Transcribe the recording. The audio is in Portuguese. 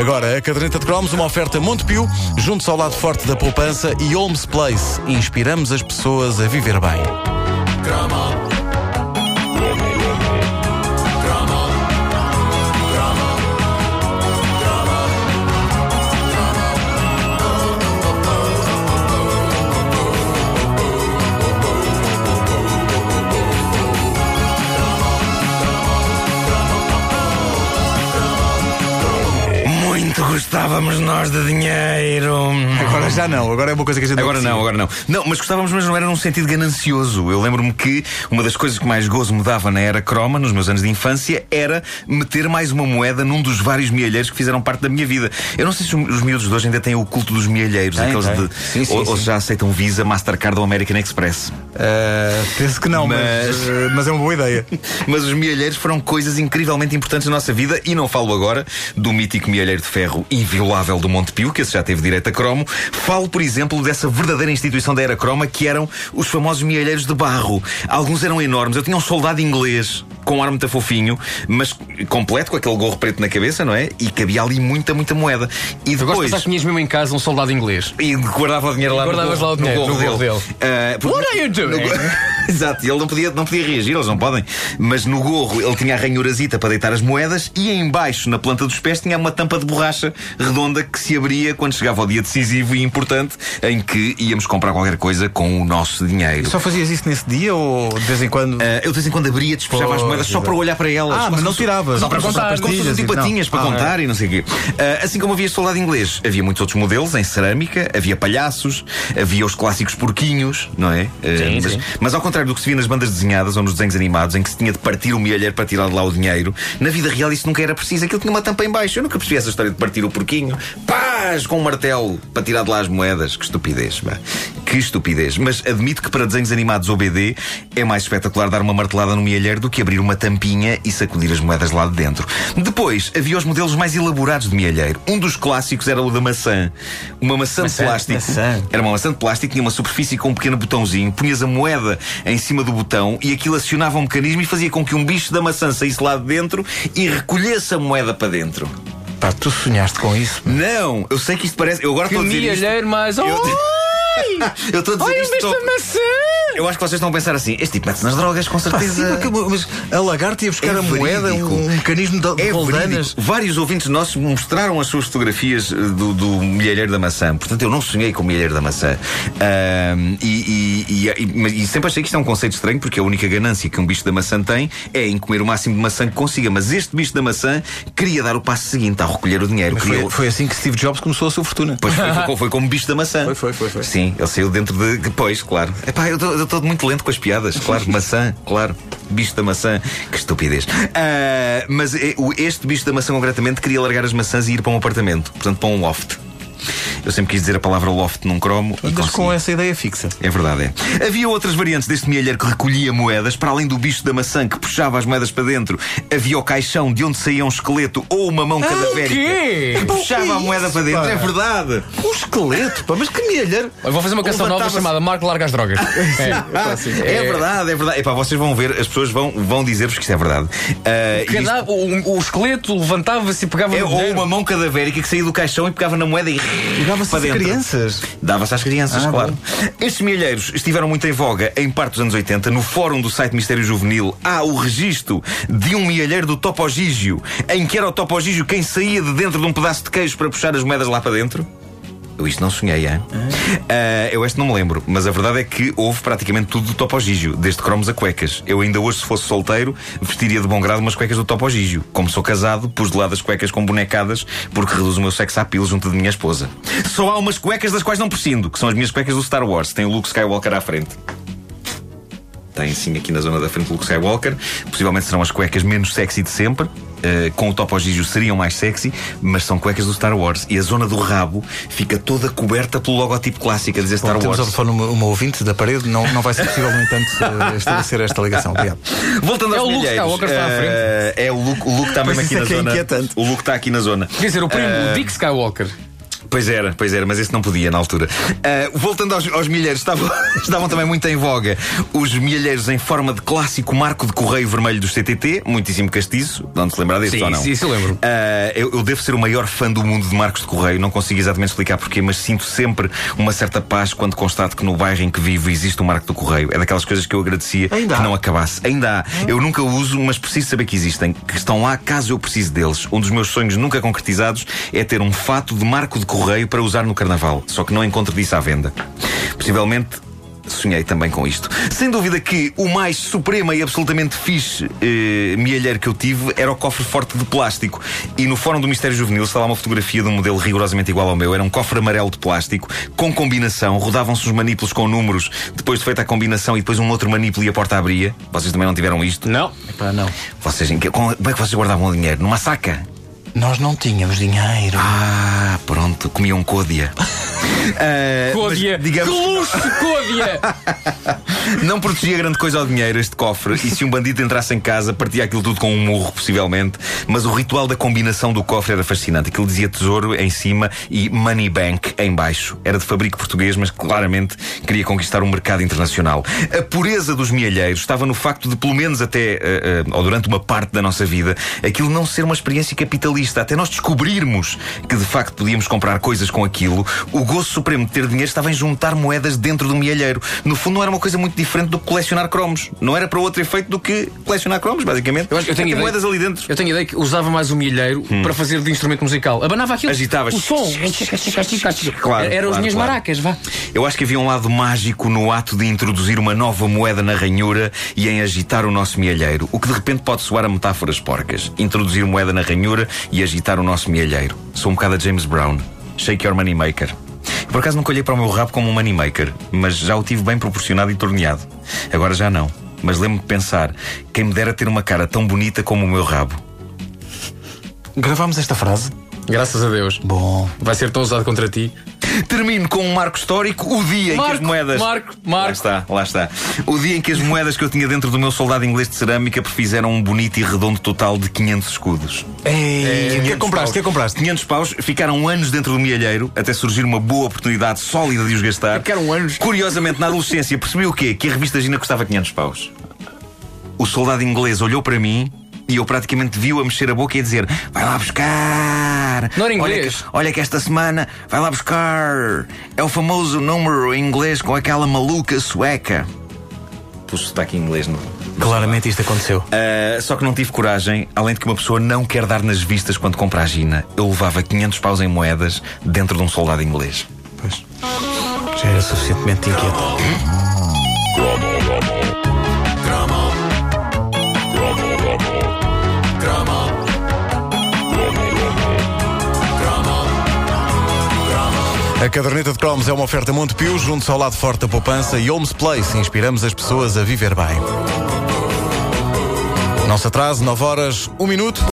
Agora, a caderneta de cromos, uma oferta Montepio, junto ao lado forte da poupança e Holmes Place. Inspiramos as pessoas a viver bem. Gostávamos nós de dinheiro. Agora já não, agora é uma coisa que a gente Agora não, agora não. Não, mas gostávamos, mas não era num sentido ganancioso. Eu lembro-me que uma das coisas que mais gozo me dava na era croma, nos meus anos de infância, era meter mais uma moeda num dos vários mielheiros que fizeram parte da minha vida. Eu não sei se os miúdos de hoje ainda têm o culto dos mielheiros, Tem, aqueles tem. de. Sim, sim, ou, ou sim. já aceitam Visa, Mastercard ou American Express. Uh, penso que não, mas... Mas- uh, mas é uma boa ideia. Mas os mielheiros foram coisas incrivelmente importantes na nossa vida e não falo agora do mítico mielheiro de ferro inviolável do Montepio, que esse já teve direito a cromo. Falo, por exemplo, dessa verdadeira instituição da era croma que eram os famosos mielheiros de barro. Alguns eram enormes. Eu tinha um soldado inglês com um ar muito fofinho, mas completo, com aquele gorro preto na cabeça, não é? E cabia ali muita, muita moeda. E Eu gosto de depois. pensar que tinhas mesmo em casa um soldado inglês. E guardava o dinheiro lá Guardavas no gorro, lá o dinheiro, no no gorro gorro dele. dele. Ah, porque- What are you doing? Exato, ele não podia, não podia reagir, eles não podem. Mas no gorro ele tinha a ranhurazita para deitar as moedas e em baixo, na planta dos pés, tinha uma tampa de borracha redonda que se abria quando chegava o dia decisivo e importante em que íamos comprar qualquer coisa com o nosso dinheiro. Só fazias isso nesse dia ou de vez em quando? Ah, eu de vez em quando abria, despejava as moedas só para olhar para elas. Ah, mas não tiravas. Só para contar, como se fossem patinhas para Ah, contar e não sei o quê. Ah, assim como havia soldado inglês, havia muitos outros modelos em cerâmica, havia palhaços, havia os clássicos porquinhos, não é? Ah, Sim, mas, sim. mas ao contrário do que se via nas bandas desenhadas ou nos desenhos animados, em que se tinha de partir o mielheiro para tirar de lá o dinheiro, na vida real isso nunca era preciso. Aquilo tinha uma tampa em baixo. Eu nunca percebi essa história de partir o porquinho, paz, com um martelo para tirar de lá as moedas. Que estupidez, pá. Que estupidez. Mas admito que para desenhos animados ou BD é mais espetacular dar uma martelada no mielheiro do que abrir uma tampinha e sacudir as moedas lá de dentro. Depois havia os modelos mais elaborados de mielheiro. Um dos clássicos era o da maçã. Uma maçã, Maçã, de plástico. maçã. Era uma maçã de plástico, tinha uma superfície com um pequeno botãozinho, punhas a moeda em cima do botão e aquilo acionava um mecanismo e fazia com que um bicho da maçã saísse lá de dentro e recolhesse a moeda para dentro. Pá, tu sonhaste com isso? Não, eu sei que isto parece. Eu agora estou a dizer isto. mais. Eu- Oh, Eu estou a dizer olha isto. estou- maçã! Eu acho que vocês estão a pensar assim: este tipo mete-se nas drogas, com Pá, sim, certeza. mas a lagarta ia buscar É a moeda, um, um mecanismo de, É roldanas. Vários ouvintes nossos mostraram as suas fotografias eh, do, do milheiro da maçã. Portanto, eu não sonhei com o milheiro da maçã. Ahm, e, e- e- e- sempre achei que isto é um conceito estranho, porque a única ganância que um bicho da maçã tem é em comer o máximo de maçã que consiga. Mas este bicho da maçã queria dar o passo seguinte a recolher o dinheiro. Queria- foi, foi assim que Steve Jobs começou a sua fortuna. Pois foi, foi, foi como bicho da maçã. Foi, foi, foi, foi. Sim, ele saiu dentro de. Depois, claro. Epá, eu estou muito lento com as piadas. Claro, maçã, claro. Bicho da maçã. Que estupidez. Ah, mas eh, este bicho da maçã, concretamente, queria largar as maçãs e ir para um apartamento. Portanto, para um loft. Eu sempre quis dizer a palavra loft num cromo. e Andas com essa ideia fixa. É verdade, é. Havia outras variantes deste mielheiro que recolhia moedas, para além do bicho da maçã que puxava as moedas para dentro. Havia o caixão de onde saía um esqueleto ou uma mão cadavérica quê? que puxava a é moeda para dentro. É verdade. Um esqueleto, pá, mas que milheiro. Eu vou fazer uma canção nova chamada Marco Larga as Drogas. É. É, verdade, é verdade. Epá, vocês vão ver, as pessoas vão, vão dizer-vos que isto é verdade. Ah, isto Cada- o, o esqueleto levantava-se e pegava é no ou dinheiro. uma mão cadavérica que saía do caixão e pegava na moeda E dava-se para às dentro. crianças. Dava-se às crianças, Ah, claro. Estes milheiros estiveram muito em voga em parte dos anos 80. No fórum do site Mistério Juvenil há o registro de um milheiro do Topogígio, em que era o Topogígio quem saía de dentro de um pedaço de queijo para puxar as moedas lá para dentro. Eu isto não sonhei, hein? Ah, eu este não me lembro, mas a verdade é que houve praticamente tudo do Topogígio, desde cromos a cuecas. Eu ainda hoje, se fosse solteiro, vestiria de bom grado umas cuecas do Topogígio. Como sou casado, pus de lado as cuecas com bonecadas, porque reduz o meu sexo appeal junto da minha esposa. Só há umas cuecas das quais não prescindo, que são as minhas cuecas do Star Wars. Tem o Luke Skywalker à frente. Tem sim aqui na zona da frente do Luke Skywalker. Possivelmente serão as cuecas menos sexy de sempre. Uh, com o Topogígio seriam mais sexy, mas são cuecas do Star Wars. E a zona do rabo fica toda coberta pelo logotipo clássico a dizer Star Bom, temos Wars. telefone uma, uma ouvinte da parede, não, não vai ser possível, no entanto, eh, estabelecer esta ligação. Obrigado. Voltando É aos o Luke milheiros, Skywalker está à frente. uh, É o Luke, o Luke está mesmo aqui é na que é zona. O Luke está aqui na zona. Quer dizer, o primo, o Dick Skywalker. Pois era, pois era, mas esse não podia na altura. Uh, voltando aos, aos milheiros, estavam, estavam também muito em voga os milheiros em forma de clássico marco de correio vermelho dos CTT, muitíssimo castiço. Não se lembrar desse Sim, ou não? sim, isso eu lembro. Uh, eu, eu devo ser o maior fã do mundo de marcos de correio, não consigo exatamente explicar porquê, mas sinto sempre uma certa paz quando constato que no bairro em que vivo existe um marco do correio. É daquelas coisas que eu agradecia Ainda que há? não acabasse. Ainda há. Eu nunca uso, mas preciso saber que existem, que estão lá caso eu precise deles. Um dos meus sonhos nunca concretizados é ter um fato de marco de correio para usar no carnaval. Só que não encontro disso à venda. Possivelmente. Sonhei também com isto. Sem dúvida que o mais suprema e absolutamente fixe eh, mielheiro que eu tive era o cofre forte de plástico. E no Fórum do Mistério Juvenil está lá uma fotografia de um modelo rigorosamente igual ao meu. Era um cofre amarelo de plástico, com combinação. Rodavam-se os manípulos com números, depois de feita a combinação e depois um outro manípulo e a porta abria. Vocês também não tiveram isto? Não. Epá, não. Vocês, em que- como é que vocês guardavam o dinheiro? Numa saca? Nós não tínhamos dinheiro. Ah, pronto, comiam côdea. Ah, Códia. mas, digamos, Que luxo, Códia! não protegia grande coisa ao dinheiro este cofre. E se um bandido entrasse em casa, partia aquilo tudo com um murro, possivelmente. Mas o ritual da combinação do cofre era fascinante. Aquilo dizia tesouro em cima e money bank em baixo. Era de fabrico português, mas claramente queria conquistar um mercado internacional. A pureza dos mielheiros estava no facto de, pelo menos até, ah, ah, ou durante uma parte da nossa vida, aquilo não ser uma experiência capitalista. Até nós descobrirmos que de facto podíamos comprar coisas com aquilo, o gozo supremo de ter dinheiro estava em juntar moedas dentro do mielheiro. No fundo, não era uma coisa muito diferente do que colecionar cromos. Não era para outro efeito do que colecionar cromos, basicamente. Eu acho que eu tenho ideia- moedas ali dentro. Eu tenho ideia que usava mais o milheiro para fazer de instrumento musical. Abanava aquilo. Agitavas. O som. Claro, Eram as claro, minhas claro. maracas, vá. Eu acho que havia um lado mágico no ato de introduzir uma nova moeda na ranhura e em agitar o nosso mielheiro. O que de repente pode soar a metáforas porcas. Introduzir moeda na ranhura e agitar o nosso mielheiro. Sou um bocado a James Brown. Shake your money maker. Por acaso nunca olhei para o meu rabo como um money maker, mas já o tive bem proporcionado e torneado. Agora já não. Mas lembro-me de pensar, quem me dera ter uma cara tão bonita como o meu rabo. Gravámos esta frase? Graças a Deus. Bom. Vai ser tão usado contra ti. Termino com um marco histórico, o dia em que as Marco, moedas. Marco, Lá Marco. está, lá está. O dia em que as moedas que eu tinha dentro do meu soldado inglês de cerâmica prefizeram um bonito e redondo total de 500 escudos. Ei, o que é que compraste? O que é que compraste? 500 paus ficaram anos dentro do mielheiro até surgir uma boa oportunidade sólida de os gastar. Ficaram anos. Curiosamente, na adolescência, percebi o quê? Que a revista Gina custava 500 paus. O soldado inglês olhou para mim e eu praticamente vi-o a mexer a boca e a dizer: Vai lá buscar! Não era Olha inglês. que, olha que esta semana vai lá buscar! É o famoso número em inglês com aquela maluca sueca. Pus sotaque em inglês, não? Claramente isto aconteceu. Uh, só que não tive coragem, além de que uma pessoa não quer dar nas vistas quando compra a Gina. Eu levava 500 paus em moedas dentro de um soldado inglês. Pois. Já era suficientemente inquieto. A caderneta de cromos é uma oferta Montepio, junto ao lado forte da poupança e Holmes Place. Inspiramos as pessoas a viver bem. Não se atrase, 9 horas, 1 minuto.